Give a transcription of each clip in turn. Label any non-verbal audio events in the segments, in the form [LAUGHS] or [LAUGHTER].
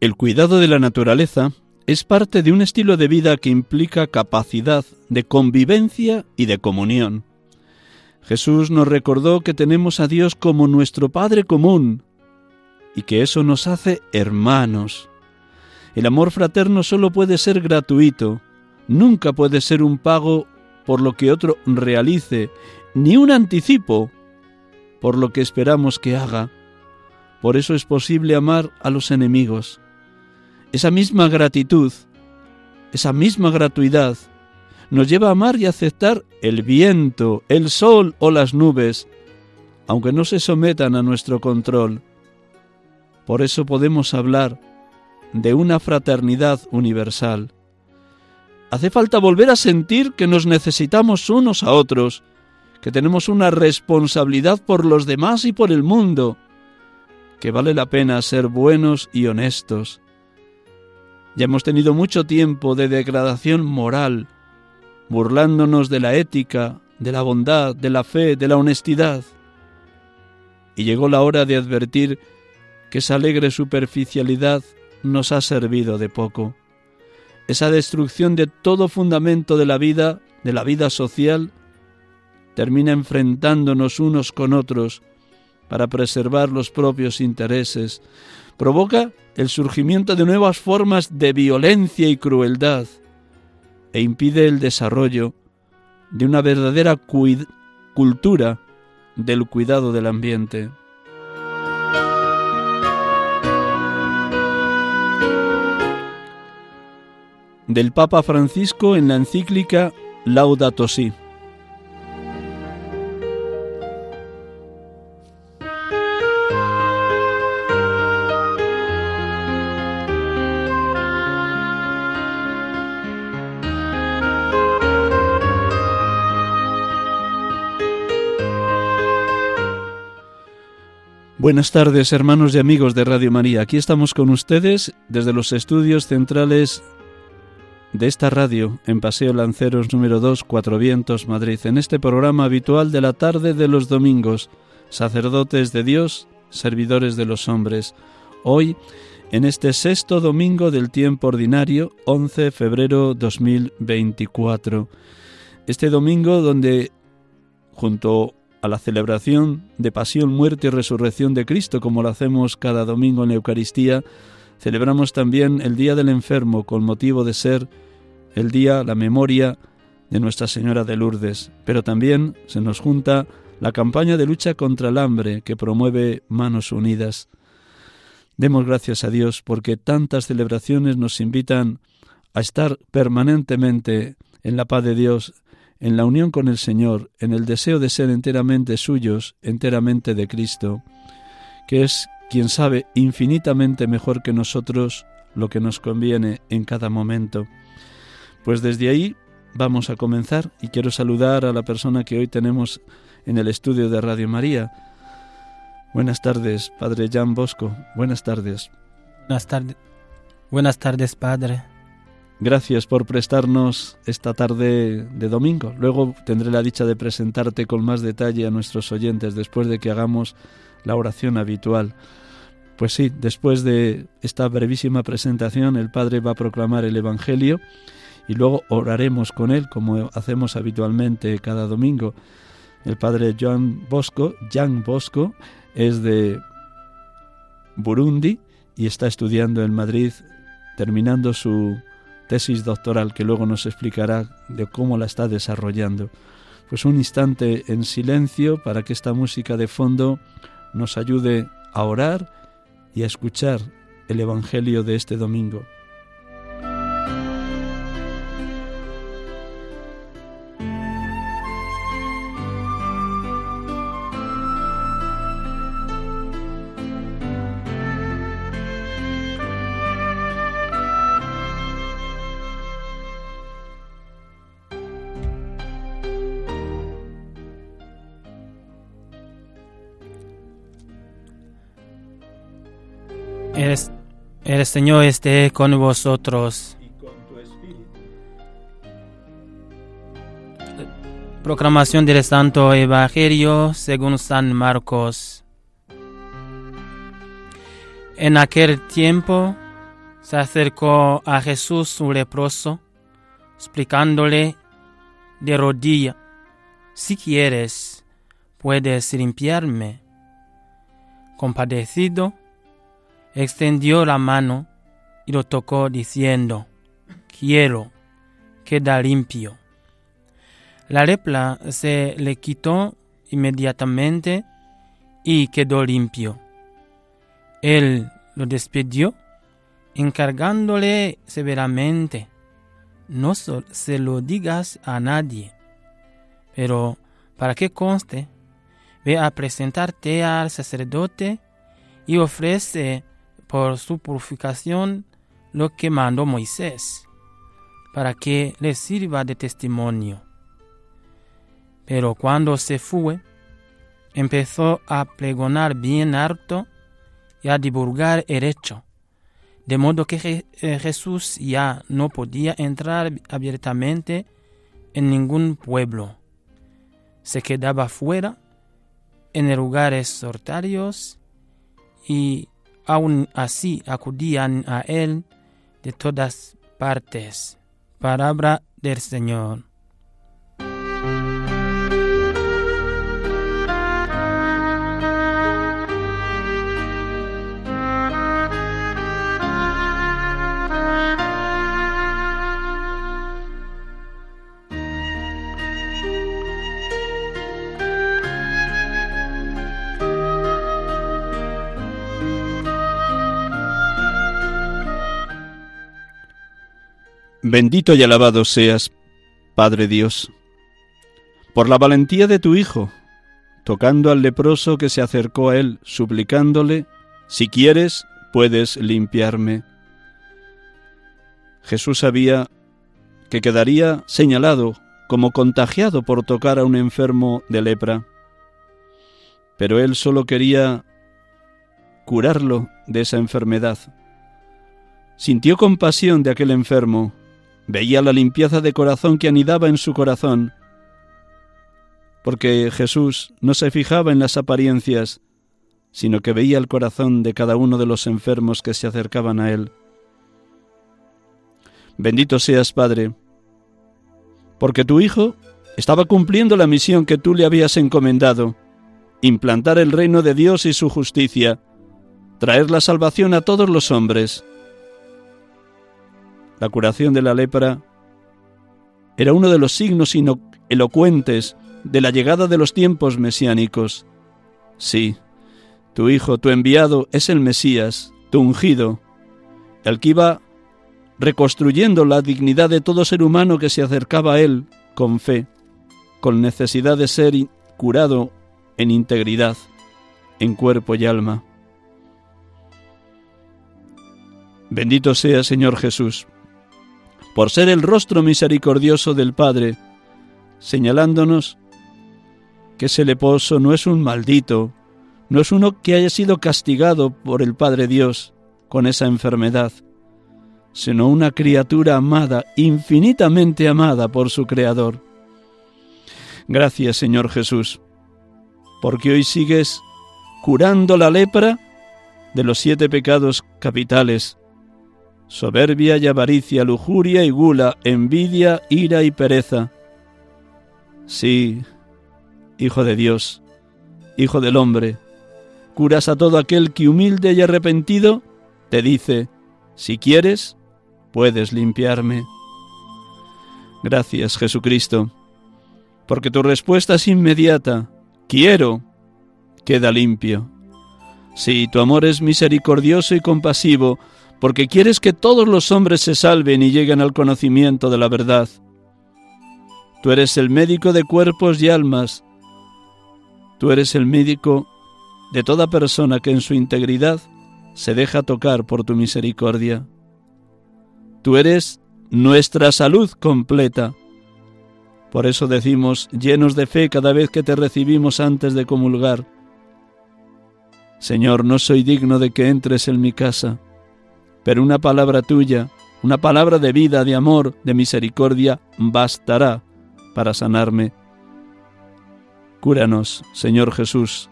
El cuidado de la naturaleza es parte de un estilo de vida que implica capacidad de convivencia y de comunión. Jesús nos recordó que tenemos a Dios como nuestro Padre común y que eso nos hace hermanos. El amor fraterno solo puede ser gratuito, nunca puede ser un pago por lo que otro realice, ni un anticipo por lo que esperamos que haga. Por eso es posible amar a los enemigos. Esa misma gratitud, esa misma gratuidad, nos lleva a amar y aceptar el viento, el sol o las nubes, aunque no se sometan a nuestro control. Por eso podemos hablar de una fraternidad universal. Hace falta volver a sentir que nos necesitamos unos a otros, que tenemos una responsabilidad por los demás y por el mundo, que vale la pena ser buenos y honestos, ya hemos tenido mucho tiempo de degradación moral, burlándonos de la ética, de la bondad, de la fe, de la honestidad. Y llegó la hora de advertir que esa alegre superficialidad nos ha servido de poco. Esa destrucción de todo fundamento de la vida, de la vida social, termina enfrentándonos unos con otros para preservar los propios intereses, provoca el surgimiento de nuevas formas de violencia y crueldad e impide el desarrollo de una verdadera cultura del cuidado del ambiente. Del Papa Francisco en la encíclica Laudato Si. Buenas tardes, hermanos y amigos de Radio María. Aquí estamos con ustedes desde los estudios centrales de esta radio en Paseo Lanceros número 2, Cuatro Vientos, Madrid, en este programa habitual de la tarde de los domingos, sacerdotes de Dios, servidores de los hombres. Hoy, en este sexto domingo del tiempo ordinario, 11 de febrero 2024. Este domingo donde, junto a la celebración de pasión, muerte y resurrección de Cristo, como lo hacemos cada domingo en la Eucaristía, celebramos también el Día del Enfermo con motivo de ser el día, la memoria de Nuestra Señora de Lourdes. Pero también se nos junta la campaña de lucha contra el hambre que promueve Manos Unidas. Demos gracias a Dios porque tantas celebraciones nos invitan a estar permanentemente en la paz de Dios, en la unión con el Señor, en el deseo de ser enteramente suyos, enteramente de Cristo, que es quien sabe infinitamente mejor que nosotros lo que nos conviene en cada momento. Pues desde ahí vamos a comenzar y quiero saludar a la persona que hoy tenemos en el estudio de Radio María. Buenas tardes, Padre Jan Bosco. Buenas tardes. Buenas tardes. Buenas tardes, Padre. Gracias por prestarnos esta tarde de domingo. Luego tendré la dicha de presentarte con más detalle a nuestros oyentes después de que hagamos la oración habitual. Pues sí, después de esta brevísima presentación, el Padre va a proclamar el Evangelio y luego oraremos con él, como hacemos habitualmente cada domingo. El Padre Joan Bosco, Jan Bosco, es de Burundi y está estudiando en Madrid, terminando su tesis doctoral, que luego nos explicará de cómo la está desarrollando. Pues un instante en silencio para que esta música de fondo nos ayude a orar y a escuchar el Evangelio de este domingo. Señor esté con vosotros. Proclamación del Santo Evangelio según San Marcos. En aquel tiempo se acercó a Jesús un leproso, explicándole de rodilla, si quieres, puedes limpiarme. Compadecido, extendió la mano y lo tocó diciendo, quiero, queda limpio. La lepra se le quitó inmediatamente y quedó limpio. Él lo despidió, encargándole severamente, no se lo digas a nadie, pero para que conste, ve a presentarte al sacerdote y ofrece por su purificación lo que mandó Moisés, para que le sirva de testimonio. Pero cuando se fue, empezó a pregonar bien harto y a divulgar el hecho, de modo que eh, Jesús ya no podía entrar abiertamente en ningún pueblo. Se quedaba fuera, en lugares solitarios y aún así acudían a él de todas partes. Palabra del Señor. Bendito y alabado seas, Padre Dios, por la valentía de tu Hijo, tocando al leproso que se acercó a él, suplicándole, si quieres, puedes limpiarme. Jesús sabía que quedaría señalado como contagiado por tocar a un enfermo de lepra, pero él solo quería curarlo de esa enfermedad. Sintió compasión de aquel enfermo Veía la limpieza de corazón que anidaba en su corazón, porque Jesús no se fijaba en las apariencias, sino que veía el corazón de cada uno de los enfermos que se acercaban a Él. Bendito seas, Padre, porque tu Hijo estaba cumpliendo la misión que tú le habías encomendado, implantar el reino de Dios y su justicia, traer la salvación a todos los hombres. La curación de la lepra era uno de los signos elocuentes de la llegada de los tiempos mesiánicos. Sí, tu Hijo, tu enviado, es el Mesías, tu ungido, el que iba reconstruyendo la dignidad de todo ser humano que se acercaba a Él con fe, con necesidad de ser curado en integridad, en cuerpo y alma. Bendito sea Señor Jesús, por ser el rostro misericordioso del Padre, señalándonos que ese leposo no es un maldito, no es uno que haya sido castigado por el Padre Dios con esa enfermedad, sino una criatura amada, infinitamente amada por su Creador. Gracias Señor Jesús, porque hoy sigues curando la lepra de los siete pecados capitales soberbia y avaricia, lujuria y gula, envidia, ira y pereza. Sí, Hijo de Dios, Hijo del hombre, curas a todo aquel que humilde y arrepentido te dice, si quieres, puedes limpiarme. Gracias, Jesucristo, porque tu respuesta es inmediata. Quiero, queda limpio. Sí, tu amor es misericordioso y compasivo, porque quieres que todos los hombres se salven y lleguen al conocimiento de la verdad. Tú eres el médico de cuerpos y almas. Tú eres el médico de toda persona que en su integridad se deja tocar por tu misericordia. Tú eres nuestra salud completa. Por eso decimos, llenos de fe cada vez que te recibimos antes de comulgar, Señor, no soy digno de que entres en mi casa, pero una palabra tuya, una palabra de vida, de amor, de misericordia, bastará para sanarme. Cúranos, Señor Jesús,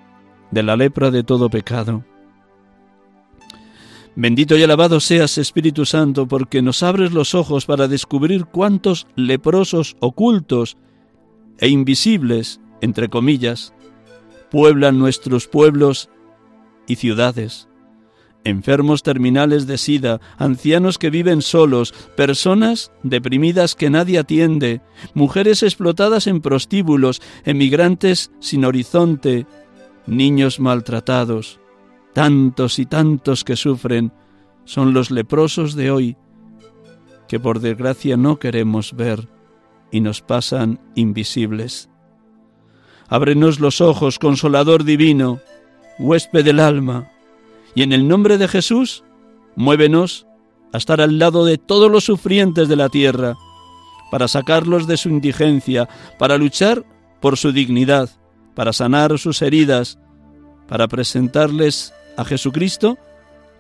de la lepra de todo pecado. Bendito y alabado seas, Espíritu Santo, porque nos abres los ojos para descubrir cuántos leprosos ocultos e invisibles, entre comillas, pueblan nuestros pueblos y ciudades, enfermos terminales de sida, ancianos que viven solos, personas deprimidas que nadie atiende, mujeres explotadas en prostíbulos, emigrantes sin horizonte, niños maltratados, tantos y tantos que sufren, son los leprosos de hoy, que por desgracia no queremos ver y nos pasan invisibles. Ábrenos los ojos, consolador divino, huésped del alma, y en el nombre de Jesús, muévenos a estar al lado de todos los sufrientes de la tierra, para sacarlos de su indigencia, para luchar por su dignidad, para sanar sus heridas, para presentarles a Jesucristo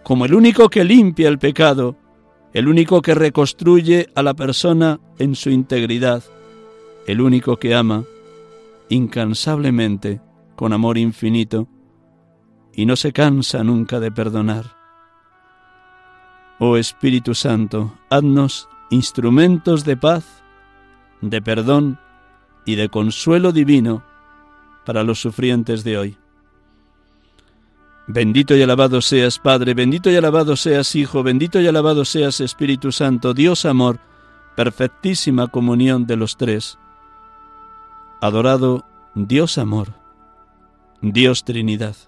como el único que limpia el pecado, el único que reconstruye a la persona en su integridad, el único que ama incansablemente, con amor infinito, y no se cansa nunca de perdonar. Oh Espíritu Santo, haznos instrumentos de paz, de perdón y de consuelo divino para los sufrientes de hoy. Bendito y alabado seas Padre, bendito y alabado seas Hijo, bendito y alabado seas Espíritu Santo, Dios amor, perfectísima comunión de los tres. Adorado Dios amor, Dios Trinidad.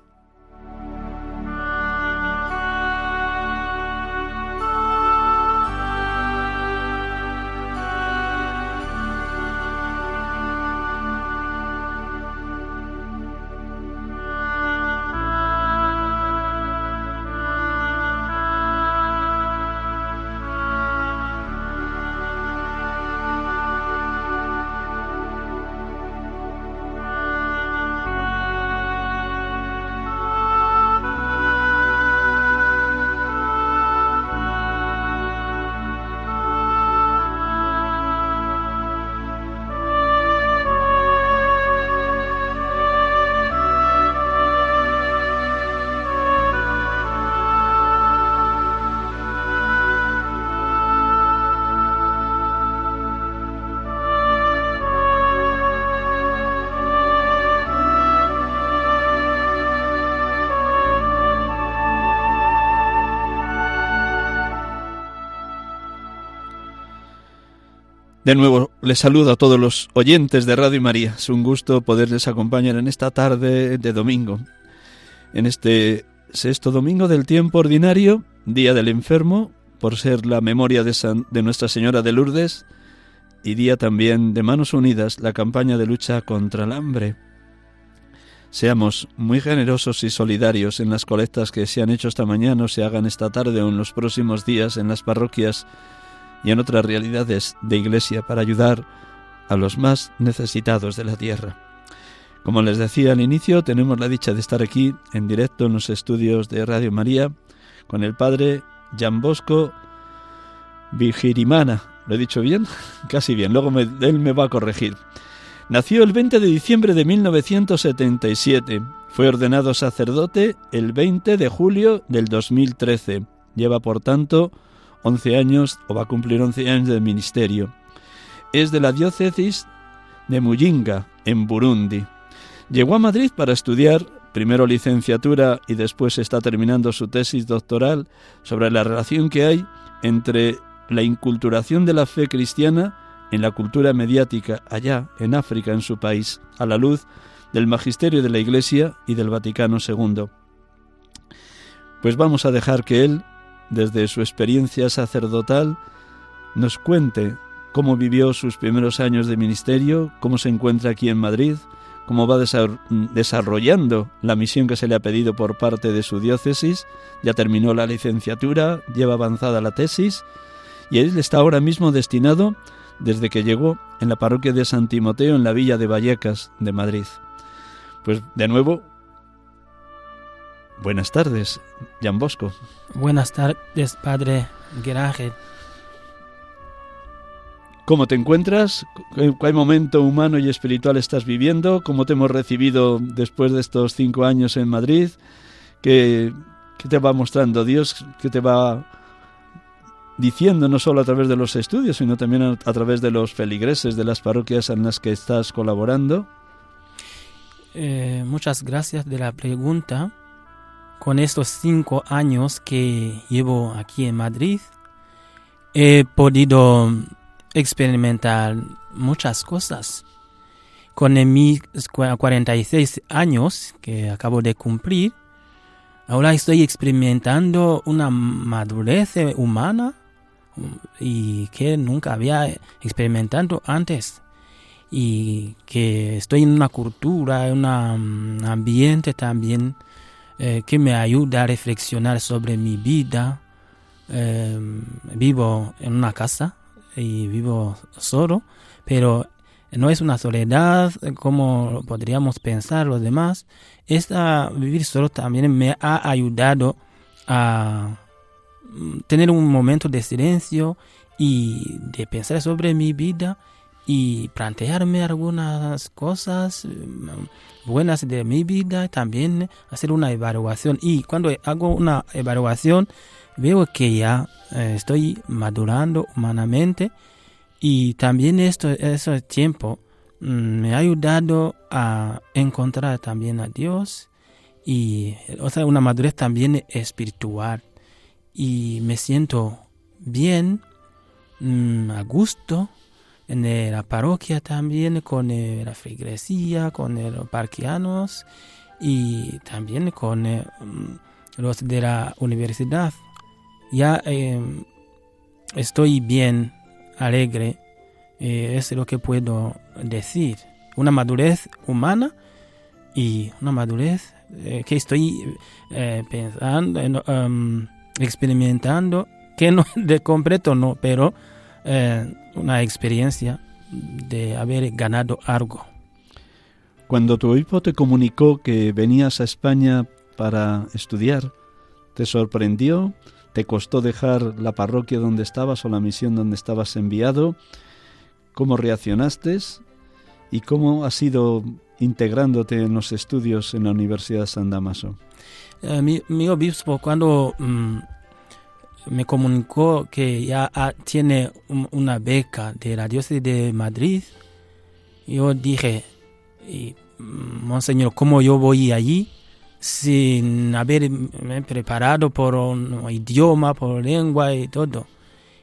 De nuevo les saludo a todos los oyentes de Radio María. Es un gusto poderles acompañar en esta tarde de domingo, en este sexto domingo del tiempo ordinario, Día del Enfermo, por ser la memoria de, de Nuestra Señora de Lourdes, y día también de Manos Unidas, la campaña de lucha contra el hambre. Seamos muy generosos y solidarios en las colectas que se han hecho esta mañana o se hagan esta tarde o en los próximos días en las parroquias y en otras realidades de iglesia para ayudar a los más necesitados de la tierra. Como les decía al inicio, tenemos la dicha de estar aquí en directo en los estudios de Radio María con el padre Jan Bosco Vigirimana. ¿Lo he dicho bien? [LAUGHS] Casi bien, luego él me va a corregir. Nació el 20 de diciembre de 1977. Fue ordenado sacerdote el 20 de julio del 2013. Lleva, por tanto, 11 años o va a cumplir 11 años de ministerio. Es de la diócesis de Muyinga, en Burundi. Llegó a Madrid para estudiar primero licenciatura y después está terminando su tesis doctoral sobre la relación que hay entre la inculturación de la fe cristiana en la cultura mediática allá en África, en su país, a la luz del magisterio de la Iglesia y del Vaticano II. Pues vamos a dejar que él, desde su experiencia sacerdotal, nos cuente cómo vivió sus primeros años de ministerio, cómo se encuentra aquí en Madrid, cómo va desarrollando la misión que se le ha pedido por parte de su diócesis, ya terminó la licenciatura, lleva avanzada la tesis y él está ahora mismo destinado desde que llegó en la parroquia de San Timoteo en la villa de Vallecas de Madrid. Pues de nuevo, buenas tardes, Jan Bosco. Buenas tardes, Padre Gerángel. ¿Cómo te encuentras? ¿Qué momento humano y espiritual estás viviendo? ¿Cómo te hemos recibido después de estos cinco años en Madrid? ¿Qué, te va mostrando Dios? ¿Qué te va diciendo no solo a través de los estudios, sino también a, través de los feligreses de las parroquias en las que estás colaborando? Eh, muchas gracias de la pregunta. Con estos cinco años que llevo aquí en Madrid, he podido experimentar muchas cosas. Con mis 46 años que acabo de cumplir, ahora estoy experimentando una madurez humana y que nunca había experimentado antes y que estoy en una cultura, en un ambiente también eh, que me ayuda a reflexionar sobre mi vida. Eh, vivo en una casa y vivo solo, pero no es una soledad como podríamos pensar los demás. Esta vivir solo también me ha ayudado a tener un momento de silencio y de pensar sobre mi vida y plantearme algunas cosas mm, buenas de mi vida, también hacer una evaluación. Y cuando hago una evaluación, veo que ya eh, estoy madurando humanamente y también esto, ese tiempo mm, me ha ayudado a encontrar también a Dios y o una madurez también espiritual y me siento bien, mm, a gusto en la parroquia también, con la feligresía, con los parquianos y también con mm, los de la universidad ya em, estoy bien, alegre, eh, es lo que puedo decir. Una madurez humana y una madurez eh, que estoy eh, pensando, em, experimentando, que no [LAUGHS] de completo no, pero una experiencia de haber ganado algo. Cuando tu obispo te comunicó que venías a España para estudiar, ¿te sorprendió? ¿Te costó dejar la parroquia donde estabas o la misión donde estabas enviado? ¿Cómo reaccionaste? ¿Y cómo has ido integrándote en los estudios en la Universidad de San Damaso? Eh, mi, obispo cuando mm, me comunicó que ya tiene una beca de la diócesis de Madrid, yo dije, mm, Monseñor, ¿cómo yo voy allí? sin haberme preparado por un idioma, por lengua y todo.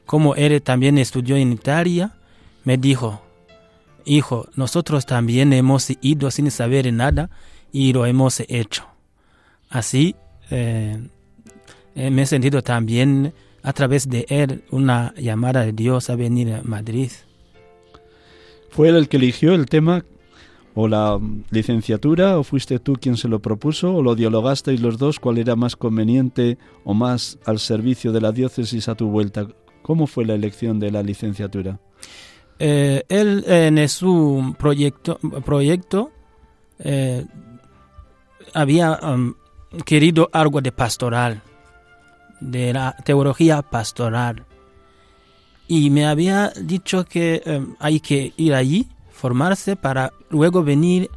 Como él también estudió en Italia, me dijo, hijo, nosotros también hemos ido sin saber nada y lo hemos hecho. Así eh, me he sentido también a través de él una llamada de Dios a venir a Madrid. Fue él el que eligió el tema o la licenciatura o fuiste tú quien se lo propuso o lo dialogasteis los dos cuál era más conveniente o más al servicio de la diócesis a tu vuelta. ¿Cómo fue la elección de la licenciatura? Eh, él en su proyecto, proyecto eh, había um, querido algo de pastoral, de la teología pastoral. Y me había dicho que um, hay que ir allí formarse para luego venir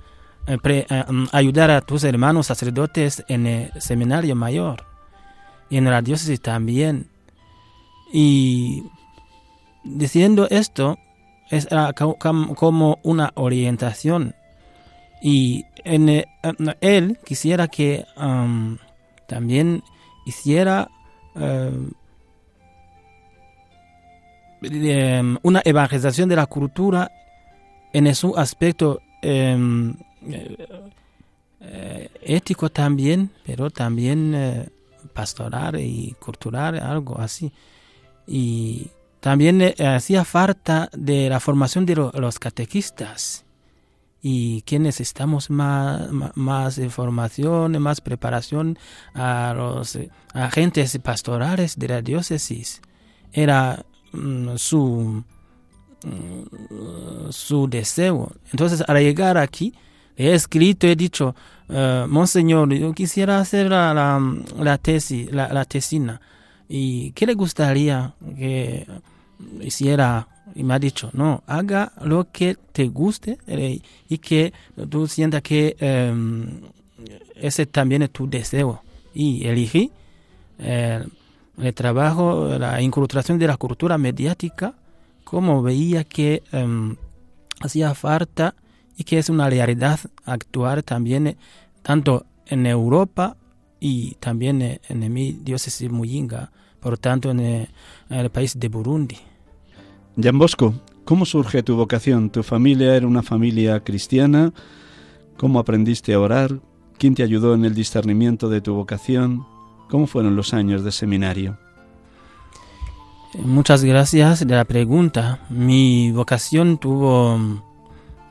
eh, eh, mm, ayudar a tus hermanos sacerdotes en el seminario mayor y en la diócesis también. Y diciendo esto, es como una orientación. Y eh, él quisiera que también hiciera uh, em, una evangelización de la cultura en su aspecto em, eh, ético también, pero también eh, pastoral y cultural, algo así. Y también eh, hacía falta de la formación de los catequistas y que necesitamos más, más, información, más preparación a los agentes pastorales de la diócesis. Era mm, su, mm, su deseo. Entonces, al llegar aquí, he escrito, he dicho, uh, Monseñor, yo quisiera hacer la, la, la tesis, la, la, tesina. ¿Y qué le gustaría que hiciera? Y me ha dicho, no, haga lo que te guste eh, y que tú sientas que um, ese también es tu deseo. Y elegí eh, el trabajo, la inculturación de la cultura mediática, como veía que um, hacía falta y que es una realidad actuar también tanto en Europa y también en mi diócesis Muyinga, por tanto en eh, en el país de Burundi. Jan Bosco, ¿cómo surge tu vocación? ¿Tu familia era una familia cristiana? ¿Cómo aprendiste a orar? ¿Quién te ayudó en el discernimiento de tu vocación? ¿Cómo fueron los años de seminario? Muchas gracias de la pregunta. Mi vocación tuvo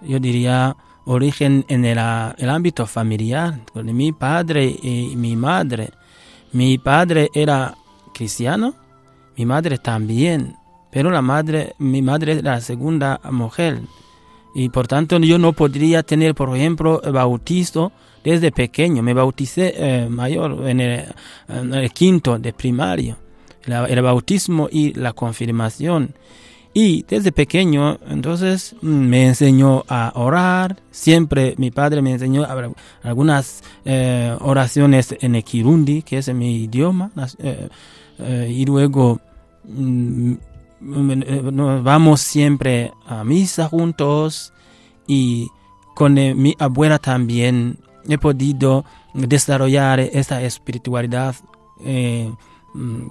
yo diría, origen en el, el, ámbito familiar, con mi padre y mi madre. Mi padre era cristiano, mi madre también, pero la madre, mi madre era la segunda mujer. Y por tanto yo no podría tener, por ejemplo, bautizo desde pequeño. Me bauticé eh, mayor en el, quinto de primario. el bautismo y la confirmación. Y desde pequeño, entonces me enseñó a orar. Siempre mi padre me enseñó algunas eh, oraciones en el Kirundi, que es mi idioma. Eh, y luego mm, nos vamos siempre a misa juntos. Y con mi abuela también he podido desarrollar esta espiritualidad mm,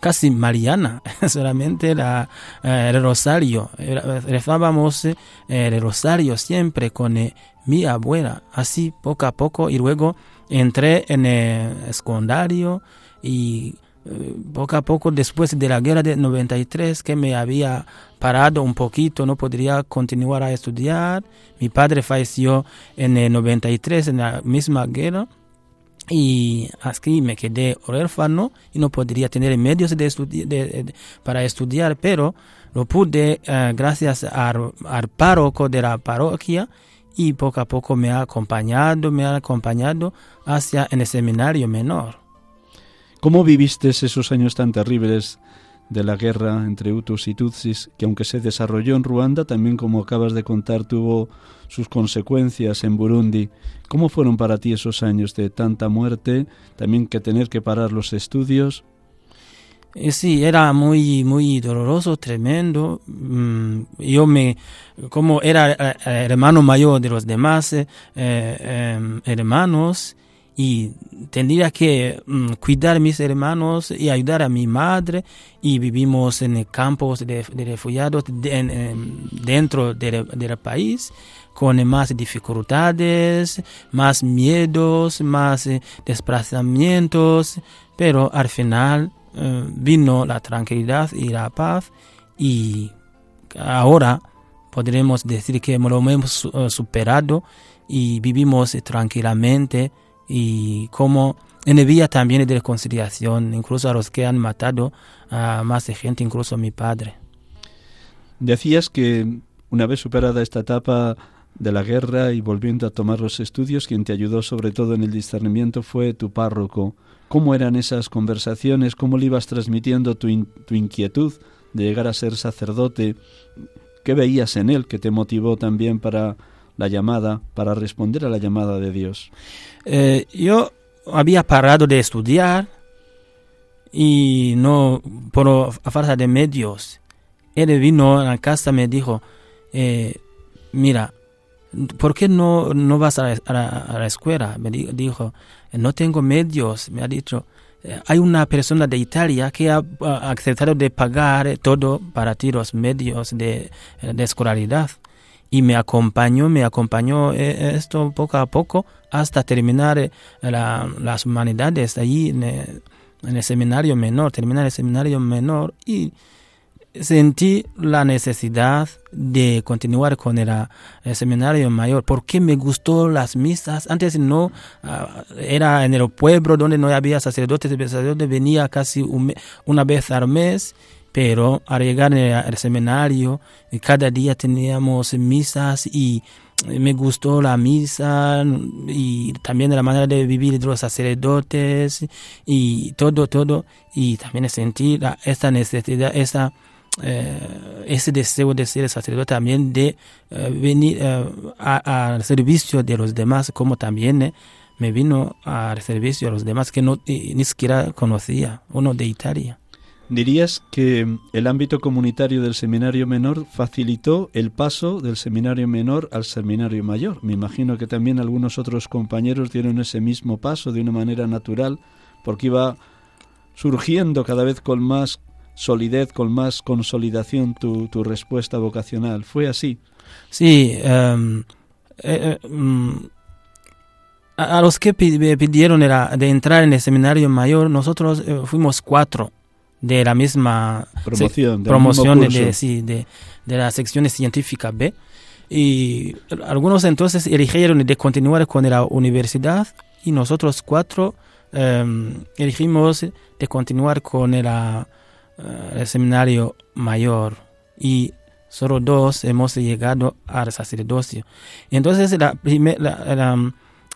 casi mariana, [LAUGHS] solamente la, eh, el rosario. Rezábamos eh, el rosario siempre con eh, mi abuela, así poco a poco, y luego entré en el secundario y poco a poco después de la guerra de 93 que me había parado un poquito, no podría continuar a estudiar. Mi padre falleció en el 93 en la misma guerra y así me quedé huérfano y no podría tener medios para estudiar, pero lo pude uh, gracias al, al, párroco de la parroquia y poco a poco me ha acompañado, me ha acompañado hacia el seminario menor. ¿Cómo viviste esos años tan terribles de la guerra entre Hutus y Tutsis, que aunque se desarrolló en Ruanda, también como acabas de contar tuvo sus consecuencias en Burundi. ¿Cómo fueron para ti esos años de tanta muerte, también que tener que parar los estudios? Eh, sí, era muy, muy doloroso, tremendo. Mm, yo me, como era eh, hermano mayor de los demás eh, em, hermanos, y tendría que um, cuidar a mis hermanos y ayudar a mi madre y vivimos en campos de, refugiados de, en, en, dentro del de país con más dificultades, más miedos, más eh, desplazamientos, pero al final eh, vino la tranquilidad y la paz y ahora podremos decir que lo hemos uh, superado y vivimos tranquilamente y como en el vía también de reconciliación, incluso a los que han matado a más gente, incluso a mi padre. Decías que una vez superada esta etapa de la guerra y volviendo a tomar los estudios, quien te ayudó sobre todo en el discernimiento fue tu párroco. ¿Cómo eran esas conversaciones? ¿Cómo le ibas transmitiendo tu, tu inquietud de llegar a ser sacerdote? ¿Qué veías en él que te motivó también para la llamada, para responder a la llamada de Dios? Eh, yo había parado de estudiar y no por falta de medios. Él vino a casa y me dijo, eh, mira, ¿por qué no, no vas a, la, escuela? Me dijo, no tengo medios, me ha dicho. Eh, hay una persona de Italia que ha, aceptado de pagar todo para ti los medios de, de escolaridad y me acompañó, me acompañó eh, esto poco a poco hasta terminar las humanidades allí en, en, el seminario menor, terminar el seminario menor y sentí la necesidad de continuar con el, seminario mayor porque me gustó las misas. Antes no, ah, era en el pueblo donde no había sacerdotes, sacerdote venía casi una vez al mes, pero al llegar al seminario, cada día teníamos misas y me gustó la misa y también la manera de vivir de los sacerdotes y todo, todo. Y también sentí esta necesidad, eh, ese deseo de ser sacerdote también de eh, venir eh, al servicio de los demás, como también me vino al servicio de los demás que no ni siquiera conocía, uno de Italia. ¿Dirías que el ámbito comunitario del seminario menor facilitó el paso del seminario menor al seminario mayor? Me imagino que también algunos otros compañeros dieron ese mismo paso de una manera natural, porque iba surgiendo cada vez con más solidez, con más consolidación tu, tu respuesta vocacional. ¿Fue así? Sí. Em, eh, eh, mm, a, los que pidieron era de entrar en el seminario mayor, nosotros eh, fuimos cuatro de la misma promoción, promoción de, sí, de, de la sección científica B. Y algunos entonces eligieron de continuar con la universidad y nosotros cuatro em, elegimos de continuar con la eh, el seminario mayor y solo dos hemos llegado al sacerdocio. Entonces la,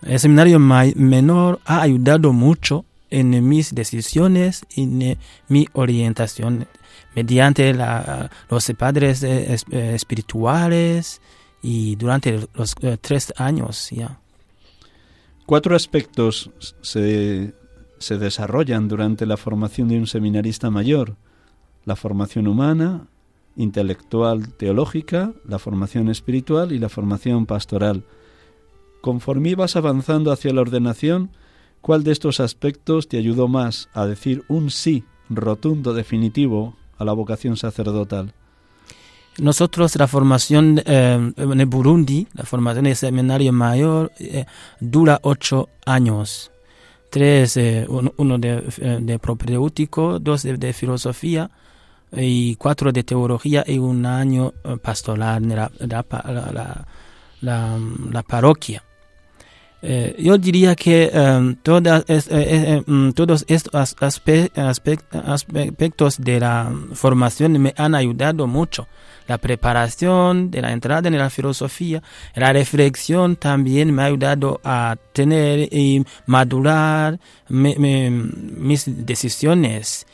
el seminario menor ha ayudado mucho en mis decisiones y en mi orientación mediante los padres eh, eh, espirituales y durante los tres años ya. Cuatro aspectos se, se desarrollan durante la formación de un seminarista mayor la formación humana, intelectual, teológica, la formación espiritual y la formación pastoral. Conforme ibas avanzando hacia la ordenación, ¿cuál de estos aspectos te ayudó más a decir un sí rotundo, definitivo a la vocación sacerdotal? Nosotros la formación eh, en Burundi, la formación de seminario mayor, eh, dura ocho años. Tres, eh, uno de, de propedéutico, dos de filosofía, y cuatro de teología y un año eh, pastoral en la, la, parroquia. Eh, yo diría que em, todas, eh, mm, todos estos aspectos de la formación me han ayudado mucho. La preparación de la entrada en la filosofía, la reflexión también me ha ayudado a tener y madurar mis decisiones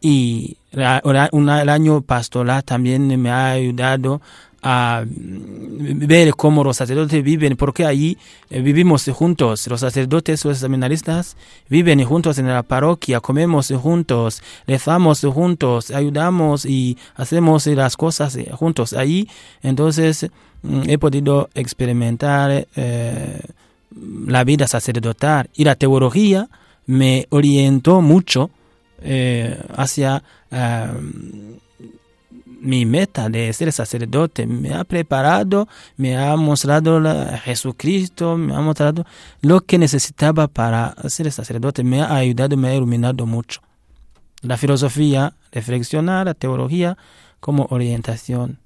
y el año pastoral también me ha ayudado a ver cómo los sacerdotes viven, porque allí eh, vivimos juntos, los sacerdotes, los seminaristas viven juntos en la parroquia, comemos juntos, rezamos juntos, ayudamos y hacemos las cosas juntos. Allí, entonces, mm, he podido experimentar eh, la vida sacerdotal y la teología me orientó mucho eh, hacia eh, mi meta de ser sacerdote. Me ha preparado, me ha mostrado a Jesucristo, me ha mostrado lo que necesitaba para ser sacerdote. Me ha ayudado, me ha iluminado mucho. La filosofía, reflexionar, la teología como orientación.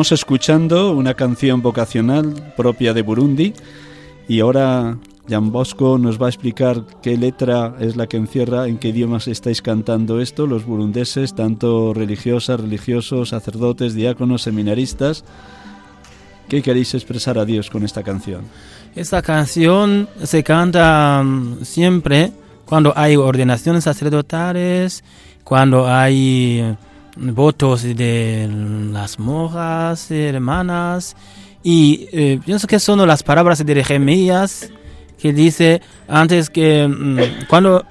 Estamos escuchando una canción vocacional propia de Burundi y ahora Jan Bosco nos va a explicar qué letra es la que encierra, en qué idiomas estáis cantando esto, los burundeses, tanto religiosas, religiosos, sacerdotes, diáconos, seminaristas. ¿Qué queréis expresar a Dios con esta canción? Esta canción se canta mm, siempre cuando hay ordenaciones sacerdotales, cuando hay votos de las monjas, hermanas, y eh, pienso que son las palabras de Jeremías que dice antes que mm, cuando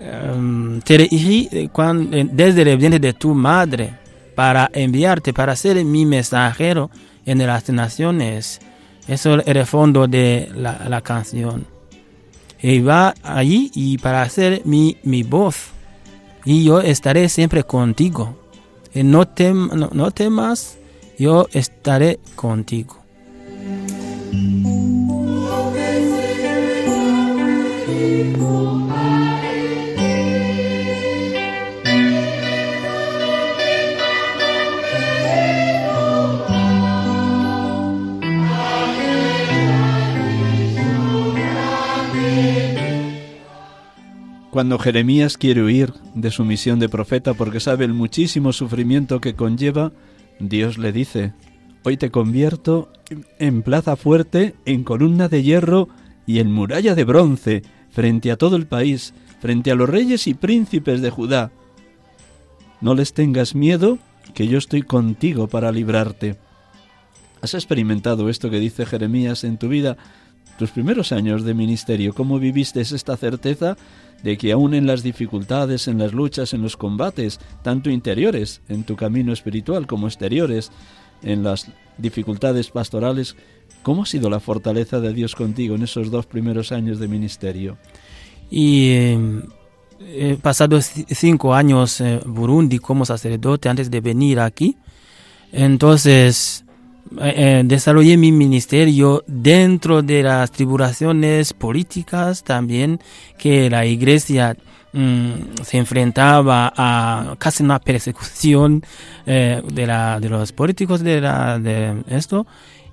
eh, te dirigí cuando, desde el vientre de tu madre para enviarte, para ser mi mensajero en las naciones. Eso es el fondo de la, la canción. Y va allí y para hacer mi, mi voz. Y yo estaré siempre contigo. Y no, tem, no temas, yo estaré contigo. Cuando Jeremías quiere huir de su misión de profeta porque sabe el muchísimo sufrimiento que conlleva, Dios le dice, Hoy te convierto en plaza fuerte, en columna de hierro y en muralla de bronce, frente a todo el país, frente a los reyes y príncipes de Judá. No les tengas miedo, que yo estoy contigo para librarte. ¿Has experimentado esto que dice Jeremías en tu vida? Tus primeros años de ministerio, ¿cómo viviste esta certeza de que aún en las dificultades, en las luchas, en los combates, tanto interiores, en tu camino espiritual, como exteriores, en las dificultades pastorales, ¿cómo ha sido la fortaleza de Dios contigo en esos dos primeros años de ministerio? Y eh, he pasado cinco años en Burundi como sacerdote antes de venir aquí. Entonces, eh, eh, desarrollé mi ministerio dentro de las tribulaciones políticas también que la iglesia mm, se enfrentaba a casi una persecución eh, de, la, de los políticos de, esto.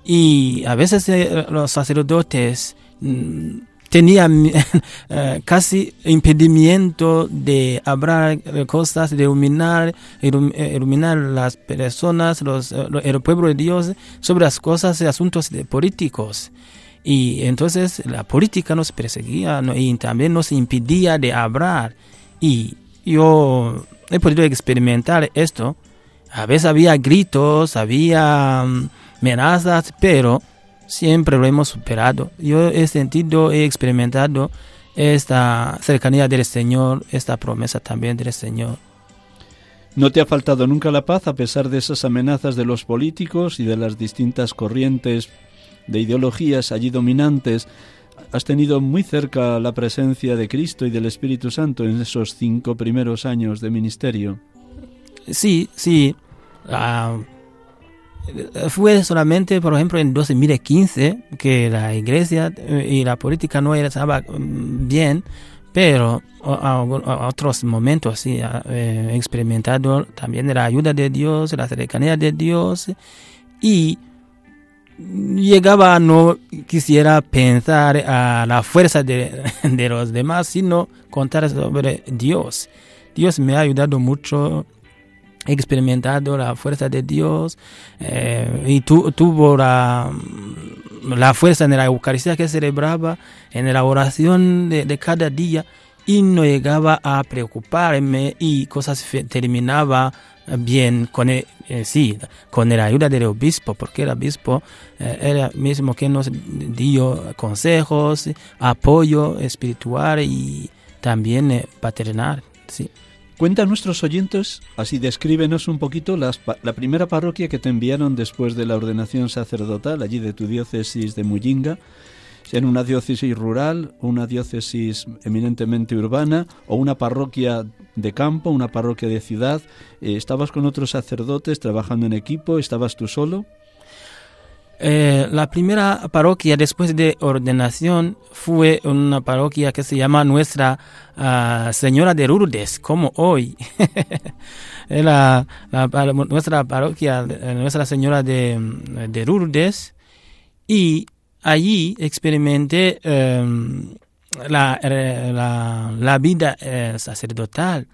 Y a veces los sacerdotes mm, tenía [LAUGHS] eh, casi impedimento de hablar cosas, de iluminar, iluminar las personas, los, el pueblo de Dios sobre las cosas y asuntos políticos. Y entonces la política nos perseguía y también nos impedía de hablar. Y yo he podido experimentar esto. A veces había gritos, había mm, amenazas, pero siempre lo hemos superado. Yo he sentido, he experimentado esta cercanía del Señor, esta promesa también del Señor. ¿No te ha faltado nunca la paz a pesar de esas amenazas de los políticos y de las distintas corrientes de ideologías allí dominantes? ¿Has tenido muy cerca la presencia de Cristo y del Espíritu Santo en esos cinco primeros años de ministerio? Sí, sí. Ah, fue solamente, por ejemplo, en 2015 que la iglesia eh, y la política no estaba mm, bien, pero a, otros momentos sí he experimentado también la ayuda de Dios, la cercanía de Dios y llegaba a no quisiera pensar a la fuerza de, [LAUGHS] de los demás, sino contar sobre Dios. Dios me ha ayudado mucho experimentado la fuerza de Dios eh, y tuvo la, fuerza en la Eucaristía que celebraba, en la oración de, cada día y no llegaba a preocuparme y cosas terminaba bien con el, eh, sí, con la ayuda del obispo, porque el obispo eh, era mismo que nos dio consejos, apoyo espiritual y también paternal, sí. Cuenta a nuestros oyentes, así descríbenos un poquito la primera parroquia que te enviaron después de la ordenación sacerdotal, allí de tu diócesis de Muyinga, en una diócesis rural, una diócesis eminentemente urbana o una parroquia de campo, una parroquia de ciudad. Eh, ¿Estabas con otros sacerdotes trabajando en equipo? ¿Estabas tú solo? Eh, la primera parroquia después de ordenación fue una parroquia que se llama Nuestra ah, Señora de Lourdes, como hoy. [LAUGHS] Era nuestra parroquia, eh, Nuestra Señora de, de Lourdes. Y allí experimenté em, la, la, la, vida eh, sacerdotal,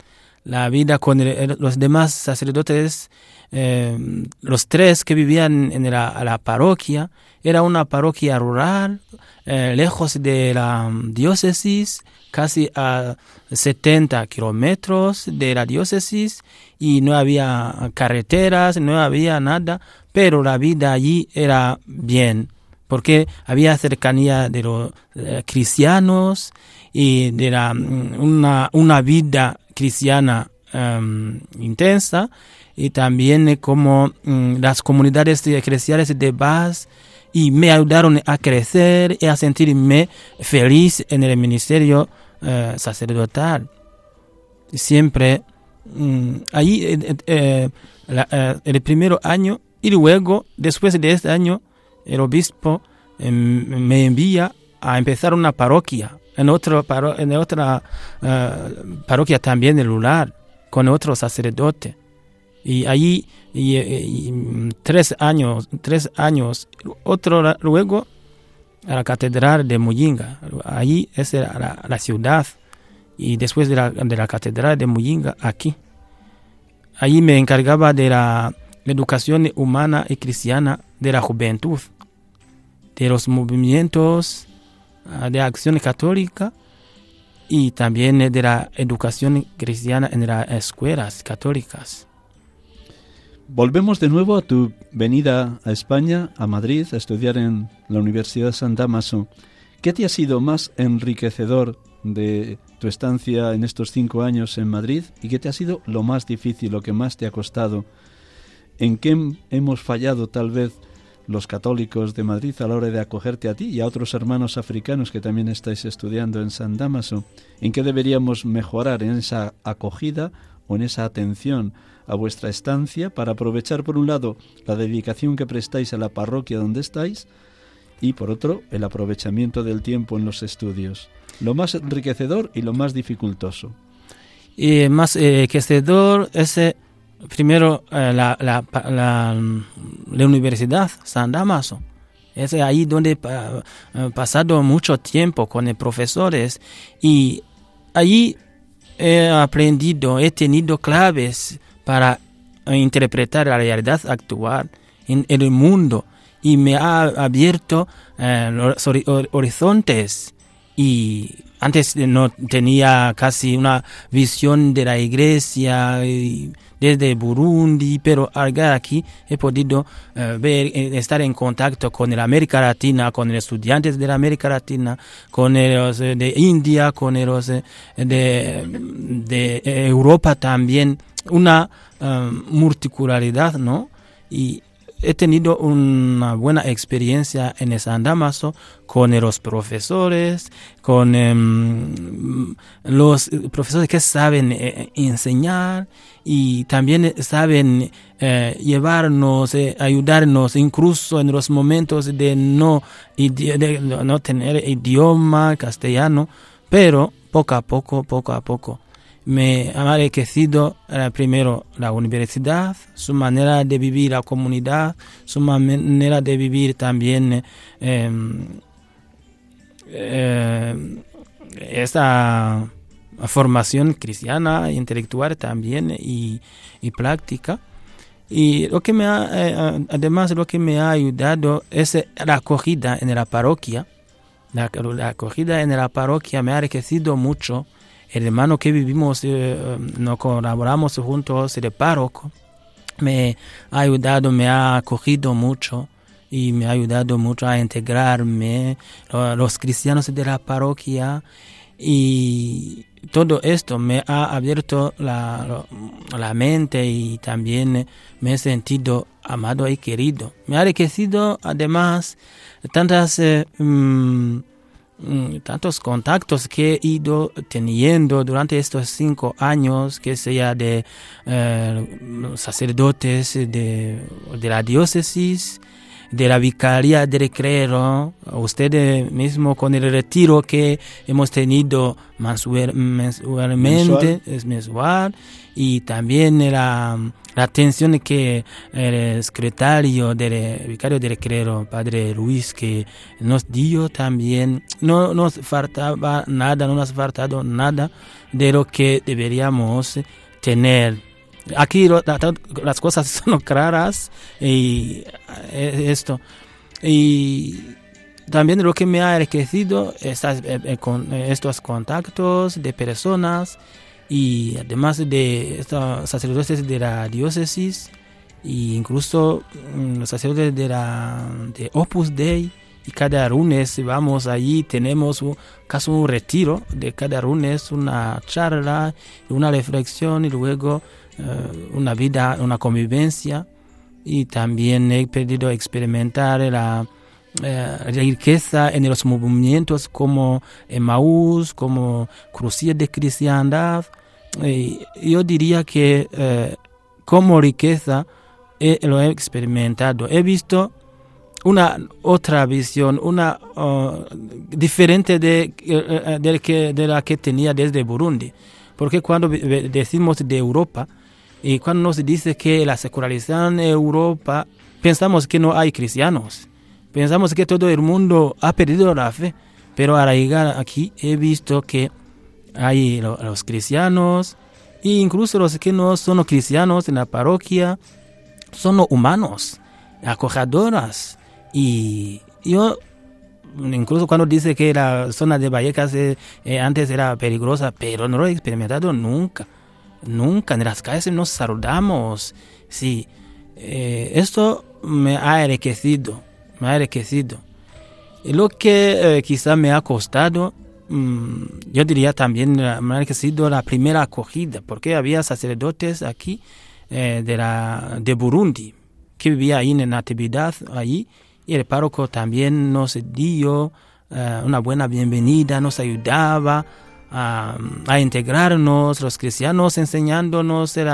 la vida con los demás sacerdotes eh, los tres que vivían en la, parroquia. Era una parroquia rural, eh, lejos de la diócesis, casi a 70 kilómetros de la diócesis, y no había carreteras, no había nada, pero la vida allí era bien, porque había cercanía de los eh, cristianos y de la, una, una vida cristiana em, intensa y también eh, como mm, las comunidades eclesiales de paz y me ayudaron a crecer y a sentirme feliz en el ministerio eh, sacerdotal. Siempre mm, ahí eh, el primer año y luego después de este año el obispo em, me envía a empezar una parroquia en, otro en otra parroquia también el lugar con otro sacerdote. Y allí y, tres años, tres años, otro luego a la catedral de Muyinga, allí es la, la, ciudad. Y después de la, de la catedral de Muyinga aquí. Allí me encargaba de la educación humana y cristiana de la juventud, de los movimientos de acción católica y también de la educación cristiana en las escuelas católicas. Volvemos de nuevo a tu venida a España, a Madrid, a estudiar en la Universidad de San Damaso. ¿Qué te ha sido más enriquecedor de tu estancia en estos cinco años en Madrid y qué te ha sido lo más difícil, lo que más te ha costado? ¿En qué hemos fallado tal vez los católicos de Madrid a la hora de acogerte a ti y a otros hermanos africanos que también estáis estudiando en San Damaso? ¿En qué deberíamos mejorar en esa acogida o en esa atención a vuestra estancia para aprovechar por un lado la dedicación que prestáis a la parroquia donde estáis y por otro el aprovechamiento del tiempo en los estudios. Lo más enriquecedor y lo más dificultoso. Y más enriquecedor es eh, primero eh, la, la, la, Universidad San Damaso. Es ahí donde he pasado mucho tiempo con profesores y allí he aprendido, he tenido claves para interpretar la realidad actual en, el mundo y me ha abierto eh, los horizontes y antes no tenía casi una visión de la iglesia desde Burundi, pero aquí he podido eh, ver, eh, estar en contacto con la América Latina, con los estudiantes de América Latina, con los de India, con los de, de Europa también una multiculturalidad, ¿no? Y he tenido una buena experiencia en San Damaso con los profesores, con em, los profesores que saben eh, enseñar y también saben eh, llevarnos, eh, ayudarnos incluso en los momentos de no, de no tener idioma castellano, pero poco a poco, poco a poco me ha enriquecido eh, primero la universidad, su manera de vivir la comunidad, su manera de vivir también eh, esta formación cristiana, intelectual también y, práctica. Y lo que me ha, eh, además lo que me ha ayudado es la acogida en la parroquia. La, la acogida en la parroquia me ha enriquecido mucho el hermano que vivimos, eh, nos colaboramos juntos, el párroco, me ha ayudado, me ha acogido mucho y me ha ayudado mucho a integrarme, los cristianos de la parroquia y todo esto me ha abierto la, la mente y también me he sentido amado y querido. Me ha enriquecido además tantas... Eh, Mm, tantos contactos que he ido teniendo durante estos cinco años, que sea de eh, sacerdotes de, de, la diócesis, de la Vicaría del Clero, usted mismo con el retiro que hemos tenido mensualmente, es mensual, y también la, la atención que el secretario del Vicario del Clero, Padre Luis, que nos dio también, no nos faltaba nada, no nos ha faltado nada de lo que deberíamos tener aquí las cosas [LAUGHS] son claras y eh, esto. Y también lo que me ha enriquecido es eh, eh, estos contactos de personas y además de estos sacerdotes de la diócesis e incluso mm, los sacerdotes de la de Opus Dei y cada lunes vamos allí tenemos un, caso un retiro de cada lunes una charla una reflexión y luego eh, una vida, una convivencia y también he podido experimentar la, eh, riqueza en los movimientos como Emmaús, como Crucía de Cristiandad. yo diría que eh, como riqueza lo he experimentado. He visto una otra visión, una uh, diferente de, de, que, de la que tenía desde Burundi. Porque cuando decimos de Europa, y cuando nos dice que la secularización en Europa, pensamos que no hay cristianos. Pensamos que todo el mundo ha perdido la fe. Pero al llegar aquí he visto que hay los cristianos e incluso los que no son cristianos en la parroquia son humanos, acogedoras. Y yo, incluso cuando dice que la zona de Vallecas eh, eh, antes era peligrosa, pero no lo he experimentado nunca. Nunca en las calles nos saludamos. Sí, eh, esto me ha enriquecido, me ha enriquecido. Y lo que quizá me ha costado, mm, yo diría también me ha enriquecido la primera acogida, porque había sacerdotes aquí de, la, de Burundi que vivía ahí en Natividad, allí, y el párroco también nos dio una buena bienvenida, nos ayudaba a, integrarnos, los cristianos enseñándonos el,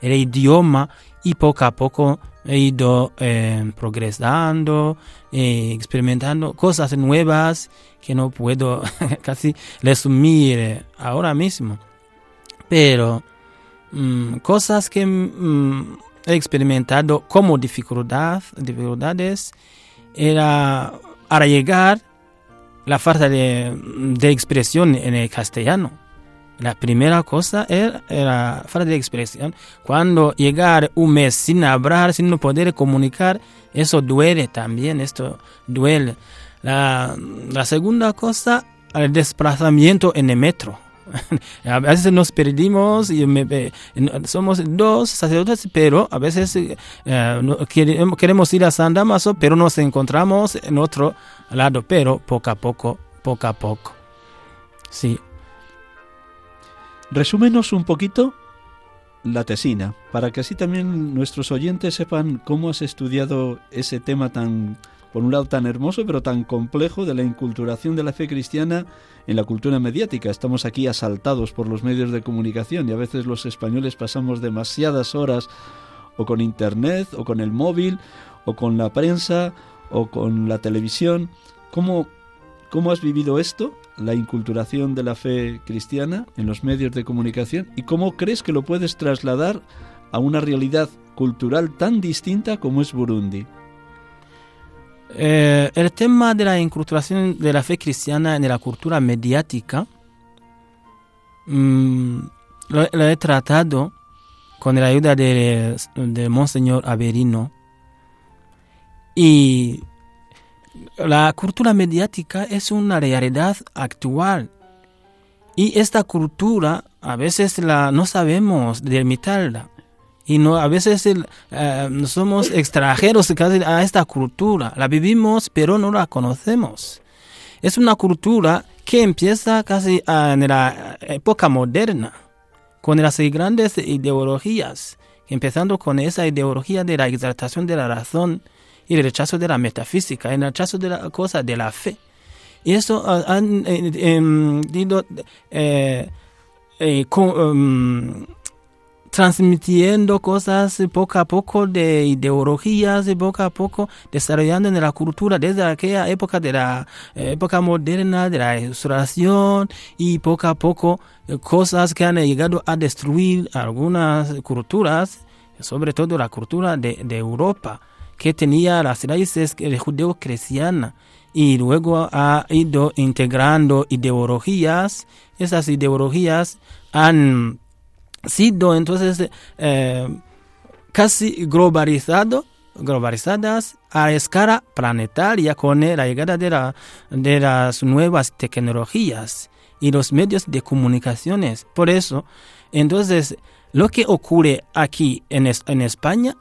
el, idioma y poco a poco he ido eh, progresando, eh, experimentando cosas nuevas que no puedo [LAUGHS] casi resumir eh, ahora mismo. Pero mm, cosas que mm, he experimentado como dificultad, dificultades era para llegar la falta de, expresión en el castellano. La primera cosa era, la falta de expresión. Cuando llegar un mes sin hablar, sin poder comunicar, eso duele también, esto duele. La, la segunda cosa, el desplazamiento en el metro. [LAUGHS] a veces nos perdimos y somos dos sacerdotes, pero a veces eh, queremos ir a San Damaso, pero nos encontramos en otro lado, pero poco a poco, poco a poco. Sí. Resúmenos un poquito la tesina, para que así también nuestros oyentes sepan cómo has estudiado ese tema tan, por un lado, tan hermoso, pero tan complejo de la inculturación de la fe cristiana en la cultura mediática. Estamos aquí asaltados por los medios de comunicación y a veces los españoles pasamos demasiadas horas o con internet o con el móvil o con la prensa o con la televisión. ¿Cómo, cómo has vivido esto, la inculturación de la fe cristiana en los medios de comunicación y cómo crees que lo puedes trasladar a una realidad cultural tan distinta como es Burundi? Eh, el tema de la inculturación de la fe cristiana en la cultura mediática mm, lo, he tratado con la ayuda de, de Monseñor Averino. Y la cultura mediática es una realidad actual. Y esta cultura a veces la, no sabemos delimitarla y no a veces eh, somos extranjeros a esta cultura. La vivimos pero no la conocemos. Es una cultura que empieza casi en la época moderna con las grandes ideologías empezando con esa ideología de la exaltación de la razón y el rechazo de la metafísica el rechazo de la cosa de la fe. Y eso ah, han eh, em, eh, em, transmitiendo cosas poco a poco de ideologías, poco a poco desarrollando en la cultura desde aquella época de la época moderna, de la restauración y poco a poco cosas que han llegado a destruir algunas culturas, sobre todo la cultura de, de Europa, que tenía las raíces judeo-cristianas y luego ha ido integrando ideologías. Esas ideologías han sido entonces eh, casi globalizado, globalizadas a escala planetaria con la llegada de, la, de las nuevas tecnologías y los medios de comunicaciones. Por eso, entonces, lo que ocurre aquí en, España,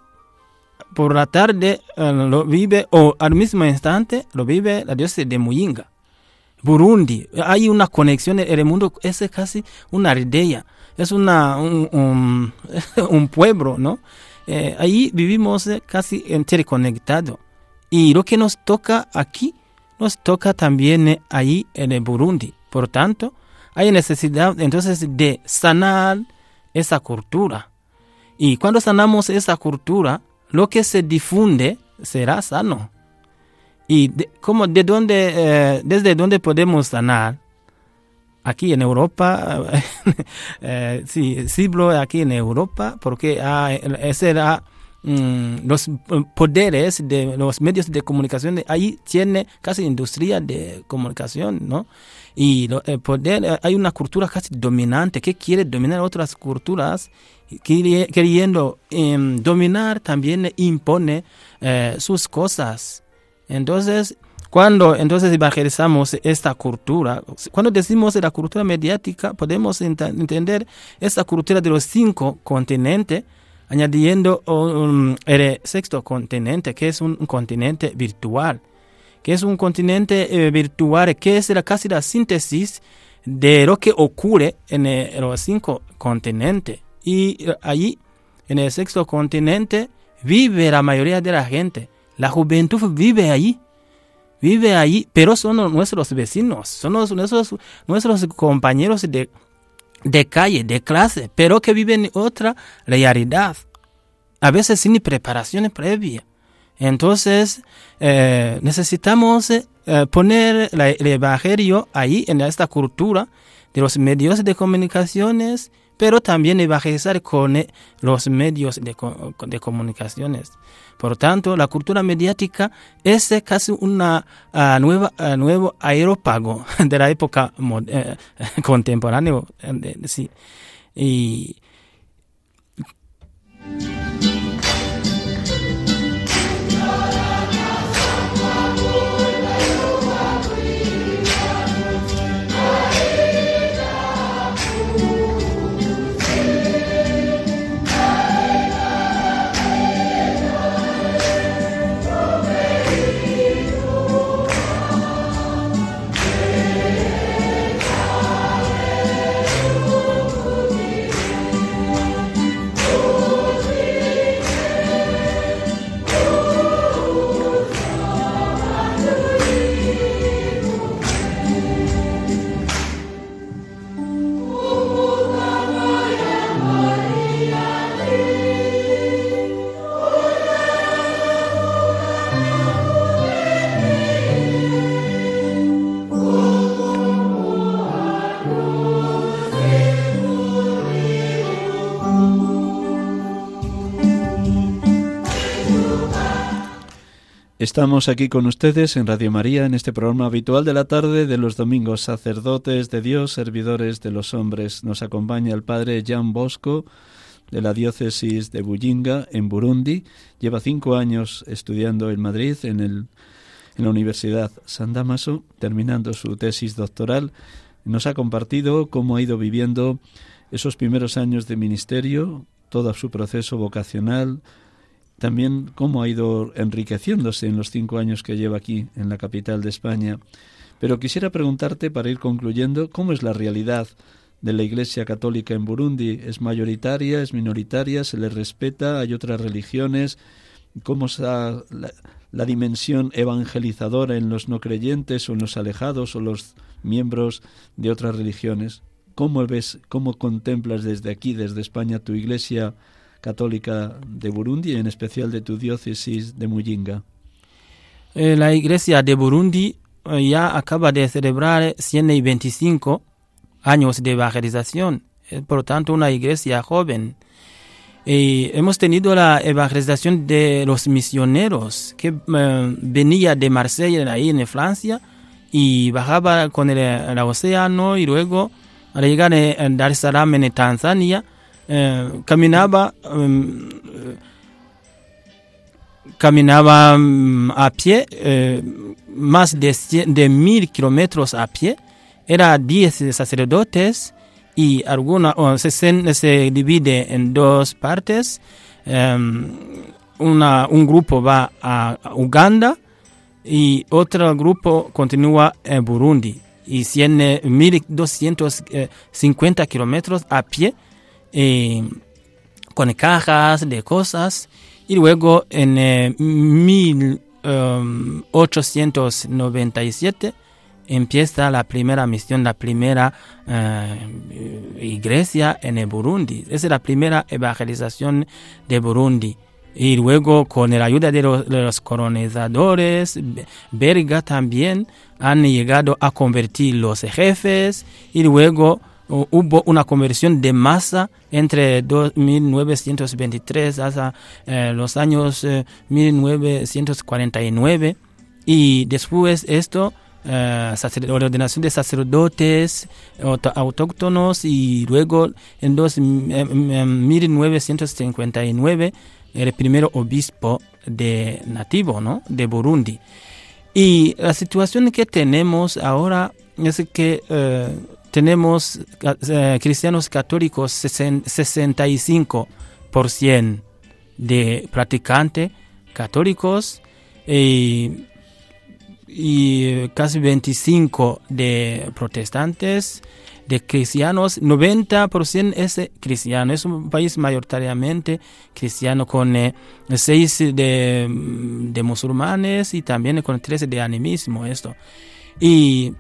por la tarde eh, lo vive, o al mismo instante lo vive la diosa de Muyinga. Burundi, hay una conexión, el mundo es casi una aldea es una, [LAUGHS] un, pueblo, ¿no? Eh, ahí vivimos eh, casi interconectados. Y lo que nos toca aquí, nos toca también eh, ahí en el Burundi. Por tanto, hay necesidad entonces de sanar esa cultura. Y cuando sanamos esa cultura, lo que se difunde será sano. ¿Y de, cómo, de dónde, desde dónde podemos sanar? Aquí en Europa, [LAUGHS] eh, sí, siglo aquí en Europa, porque ah, ese era mm, los poderes de los medios de comunicación, ahí tiene casi industria de comunicación, ¿no? Y el poder, eh, hay una cultura casi dominante que quiere dominar otras culturas, queriendo em, dominar también impone eh, sus cosas. Entonces, cuando entonces evangelizamos esta cultura, cuando decimos la cultura mediática, podemos entender esta cultura de los cinco continentes, añadiendo el sexto continente, que es un, continente virtual, que es un continente eh, virtual, que es la, casi la síntesis de lo que ocurre en, en los cinco continentes. Y eh, allí, en el sexto continente, vive la mayoría de la gente. La juventud vive allí vive ahí, pero son nuestros vecinos, son nuestros, nuestros compañeros de, de calle, de clase, pero que viven otra realidad, a veces sin preparación previa. Entonces, eh, necesitamos eh, poner el Evangelio ahí en esta cultura de los medios de comunicaciones, pero también evangelizar con eh, los medios de, de comunicaciones. Por tanto, la cultura mediática es casi una uh, nueva, uh, nuevo aeropago [LAUGHS] de la época uh, [LAUGHS] contemporánea. Sí. Y Estamos aquí con ustedes en Radio María, en este programa habitual de la tarde de los domingos, sacerdotes de Dios, servidores de los hombres. Nos acompaña el padre Jan Bosco, de la diócesis de Buyinga, en Burundi. Lleva cinco años estudiando en Madrid, en, el, en la Universidad San Damaso, terminando su tesis doctoral. Nos ha compartido cómo ha ido viviendo esos primeros años de ministerio, todo su proceso vocacional, también cómo ha ido enriqueciéndose en los cinco años que lleva aquí, en la capital de España. Pero quisiera preguntarte, para ir concluyendo, ¿cómo es la realidad de la Iglesia Católica en Burundi? ¿Es mayoritaria? ¿Es minoritaria? ¿Se le respeta? ¿Hay otras religiones? ¿Cómo está la, la dimensión evangelizadora en los no creyentes o en los alejados o los miembros de otras religiones? ¿Cómo ves, cómo contemplas desde aquí, desde España, tu iglesia católica de Burundi, en especial de tu diócesis de Muyinga? Eh, la iglesia de Burundi eh, ya acaba de celebrar 125 años de evangelización, es por tanto una iglesia joven. Hemos tenido la evangelización de los misioneros que eh, venía de Marsella, ahí en Francia, y bajaba con el, el océano y luego al llegar en Dar es Salaam en Tanzania, eh, caminaba em, caminaba mm, a pie eh, más de, de mil kilómetros a pie. Era 10 sacerdotes y alguna, se, se- divide en dos partes. Em, una, un grupo va a Uganda y otro grupo continúa en Burundi y tiene 1250 kilómetros a pie eh, con cajas de cosas y luego en eh, 1897 empieza la primera misión, la primera eh, iglesia en Burundi. Esa es la primera evangelización de Burundi. Y luego con la ayuda de los, colonizadores, Be- Berga también han llegado a convertir los jefes y luego hubo una conversión de masa entre do- 1923 hasta eh, los años eh, 1949 y después esto eh, ordenación de sacerdotes autóctonos y luego en- en 1959 el primer obispo de nativo ¿no? de Burundi y la situación que tenemos ahora es que eh, tenemos eh, cristianos católicos 65% de practicantes católicos y, y casi 25 de protestantes, de cristianos, 90% es cristiano. Es un país mayoritariamente cristiano con 6 de, de musulmanes y también con 13 de animismo. Esto. Y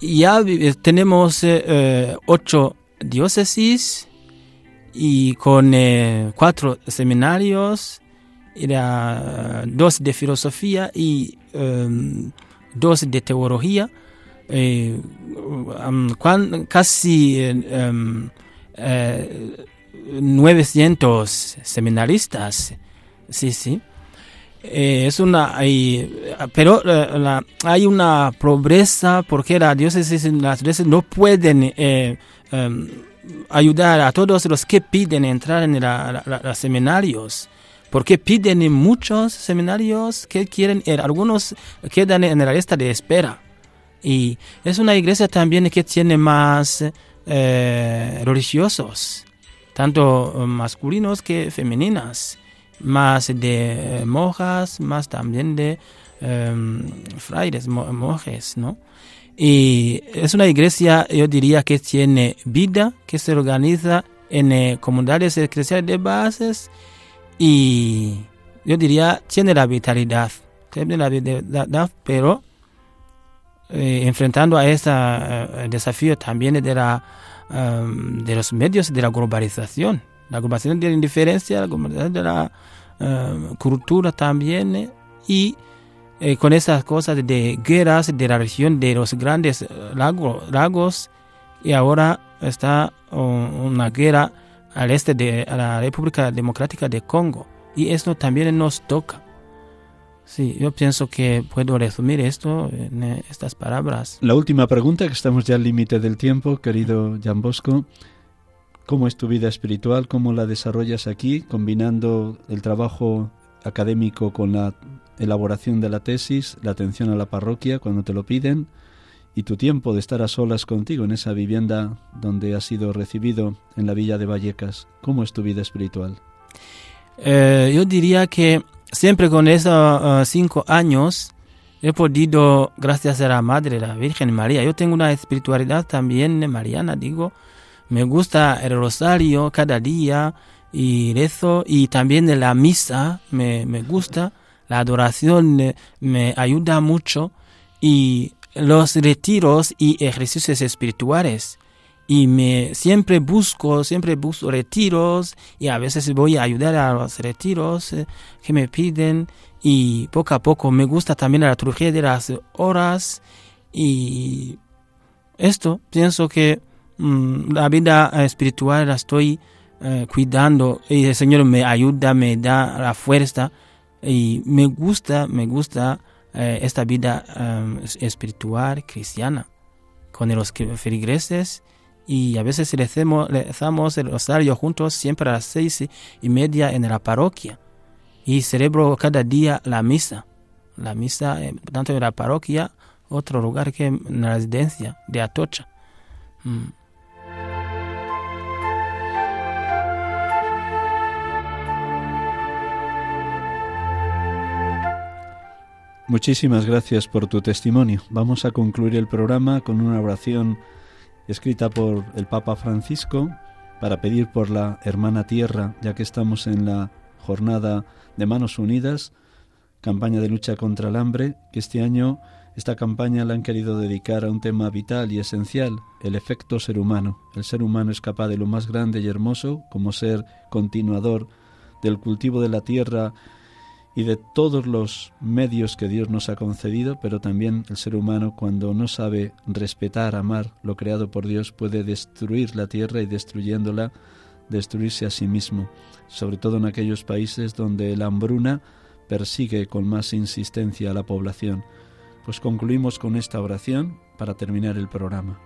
ya vi- tenemos eh, eh, ocho diócesis y con eh, cuatro seminarios, era, dos de filosofía y em, dos de teología, eh, um, casi eh, em, eh, 900 seminaristas, sí, sí. Eh, es una pero eh, hay una pobreza porque la diócesis las diócesis no pueden eh, em, ayudar a todos los que piden entrar en la- los seminarios. Porque piden en muchos seminarios que quieren algunos quedan en la lista de espera y es una iglesia también que tiene más religiosos tanto masculinos que femeninas más de eh, monjas, más también de em, frailes, mo- monjes, ¿no? Y es una iglesia, yo diría, que tiene vida, que se organiza en eh, comunidades eclesiales de bases y yo diría, tiene la vitalidad, tiene la vitalidad, pero eh, enfrentando a ese desafío también de, la, em, de los medios de la globalización, la globalización de la indiferencia, la globalización de la eh, cultura también eh, y eh, con esas cosas de guerras de la región de los grandes lago- lagos y ahora está una guerra al este de la República Democrática de Congo y esto también nos toca. Sí, yo pienso que puedo resumir esto en estas palabras. La última pregunta, que estamos ya al límite del tiempo, querido Jan Bosco. ¿Cómo es tu vida espiritual? ¿Cómo la desarrollas aquí, combinando el trabajo académico con la elaboración de la tesis, la atención a la parroquia cuando te lo piden y tu tiempo de estar a solas contigo en esa vivienda donde has sido recibido en la villa de Vallecas? ¿Cómo es tu vida espiritual? Eh, yo diría que siempre con esos eh, cinco años he podido, gracias a la Madre, la Virgen María, yo tengo una espiritualidad también mariana, digo, me gusta el rosario cada día y rezo y también la misa me, me gusta, la adoración eh, me ayuda mucho y los retiros y ejercicios espirituales. Y me siempre busco, siempre busco retiros y a veces voy a ayudar a los retiros eh, que me piden y poco a poco me gusta también la liturgia de las horas y esto pienso que la vida espiritual la estoy eh, cuidando. Y el Señor me ayuda, me da la fuerza. Y me gusta, me gusta eh, esta vida espiritual cristiana. Con los feligreses. Y a veces rezamos, rezamos el rosario juntos siempre a las seis y media en la parroquia. Y celebro cada día la misa, la misa eh, tanto en la parroquia, otro lugar que en la residencia de Atocha. Mm. Muchísimas gracias por tu testimonio. Vamos a concluir el programa con una oración escrita por el Papa Francisco para pedir por la hermana tierra, ya que estamos en la jornada de Manos Unidas, campaña de lucha contra el hambre, que este año esta campaña la han querido dedicar a un tema vital y esencial, el efecto ser humano. El ser humano es capaz de lo más grande y hermoso, como ser continuador del cultivo de la tierra y de todos los medios que Dios nos ha concedido, pero también el ser humano cuando no sabe respetar, amar lo creado por Dios, puede destruir la tierra y destruyéndola, destruirse a sí mismo, sobre todo en aquellos países donde la hambruna persigue con más insistencia a la población. Pues concluimos con esta oración para terminar el programa.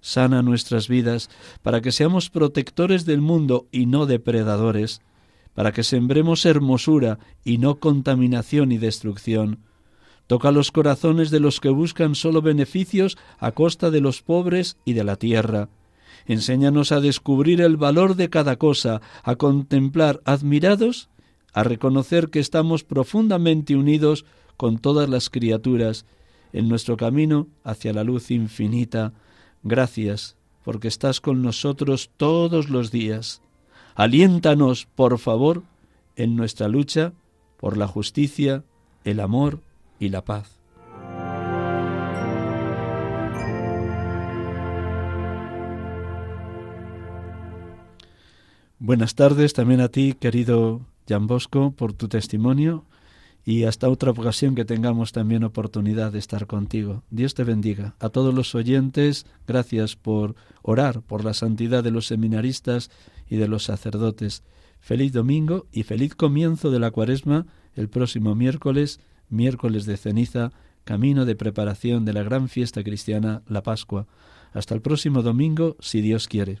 sana nuestras vidas, para que seamos protectores del mundo y no depredadores, para que sembremos hermosura y no contaminación y destrucción. Toca los corazones de los que buscan solo beneficios a costa de los pobres y de la tierra. Enséñanos a descubrir el valor de cada cosa, a contemplar admirados, a reconocer que estamos profundamente unidos con todas las criaturas en nuestro camino hacia la luz infinita, Gracias porque estás con nosotros todos los días. Aliéntanos, por favor, en nuestra lucha por la justicia, el amor y la paz. Buenas tardes también a ti, querido Jan Bosco, por tu testimonio y hasta otra ocasión que tengamos también oportunidad de estar contigo. Dios te bendiga. A todos los oyentes, gracias por orar por la santidad de los seminaristas y de los sacerdotes. Feliz domingo y feliz comienzo de la cuaresma el próximo miércoles, miércoles de ceniza, camino de preparación de la gran fiesta cristiana, la Pascua. Hasta el próximo domingo, si Dios quiere.